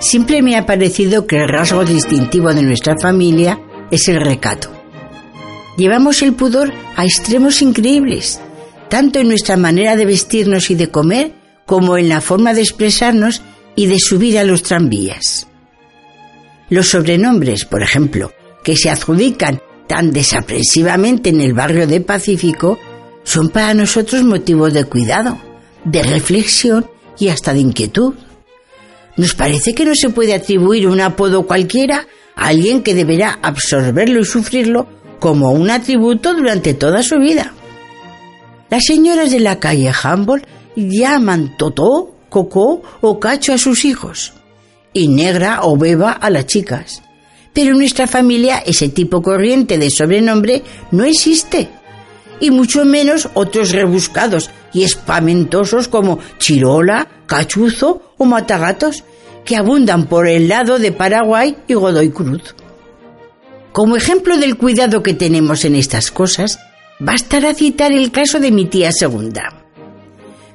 Siempre me ha parecido que el rasgo distintivo de nuestra familia es el recato. Llevamos el pudor a extremos increíbles, tanto en nuestra manera de vestirnos y de comer, como en la forma de expresarnos y de subir a los tranvías. Los sobrenombres, por ejemplo, que se adjudican tan desaprensivamente en el barrio de Pacífico, son para nosotros motivos de cuidado, de reflexión y hasta de inquietud. Nos parece que no se puede atribuir un apodo cualquiera a alguien que deberá absorberlo y sufrirlo como un atributo durante toda su vida. Las señoras de la calle Humboldt llaman Totó, Cocó o Cacho a sus hijos y Negra o Beba a las chicas. Pero en nuestra familia ese tipo corriente de sobrenombre no existe. Y mucho menos otros rebuscados y espamentosos como Chirola, Cachuzo o Matagatos, que abundan por el lado de Paraguay y Godoy Cruz. Como ejemplo del cuidado que tenemos en estas cosas, bastará citar el caso de mi tía segunda.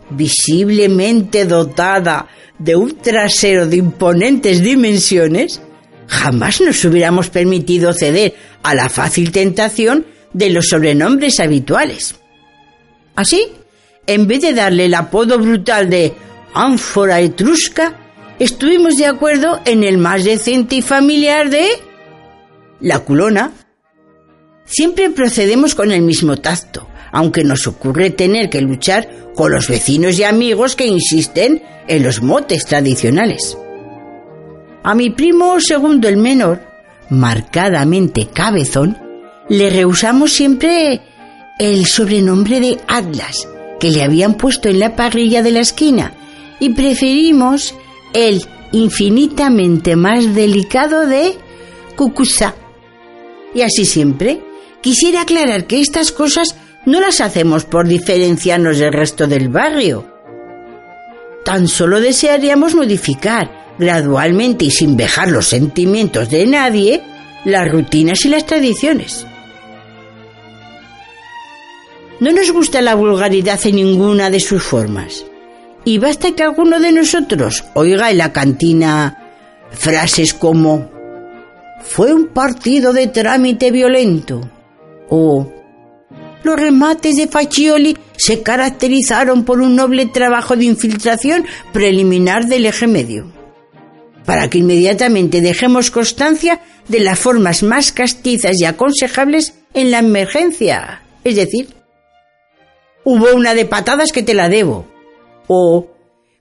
Visiblemente dotada de un trasero de imponentes dimensiones, jamás nos hubiéramos permitido ceder a la fácil tentación de los sobrenombres habituales. Así, en vez de darle el apodo brutal de ánfora etrusca, estuvimos de acuerdo en el más decente y familiar de la culona. Siempre procedemos con el mismo tacto, aunque nos ocurre tener que luchar con los vecinos y amigos que insisten en los motes tradicionales. A mi primo segundo el menor, marcadamente cabezón, le rehusamos siempre el sobrenombre de Atlas que le habían puesto en la parrilla de la esquina y preferimos el infinitamente más delicado de Cucusa. Y así siempre, quisiera aclarar que estas cosas no las hacemos por diferenciarnos del resto del barrio. Tan solo desearíamos modificar gradualmente y sin vejar los sentimientos de nadie las rutinas y las tradiciones. No nos gusta la vulgaridad en ninguna de sus formas. Y basta que alguno de nosotros oiga en la cantina frases como fue un partido de trámite violento o los remates de Faccioli se caracterizaron por un noble trabajo de infiltración preliminar del eje medio, para que inmediatamente dejemos constancia de las formas más castizas y aconsejables en la emergencia. Es decir, hubo una de patadas que te la debo, o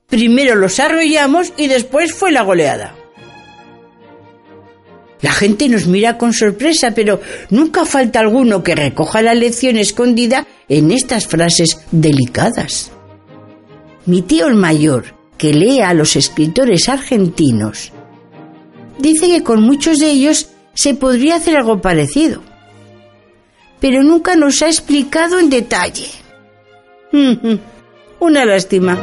primero los arrollamos y después fue la goleada. La gente nos mira con sorpresa, pero nunca falta alguno que recoja la lección escondida en estas frases delicadas. Mi tío el mayor, que lee a los escritores argentinos, dice que con muchos de ellos se podría hacer algo parecido, pero nunca nos ha explicado en detalle. Una lástima.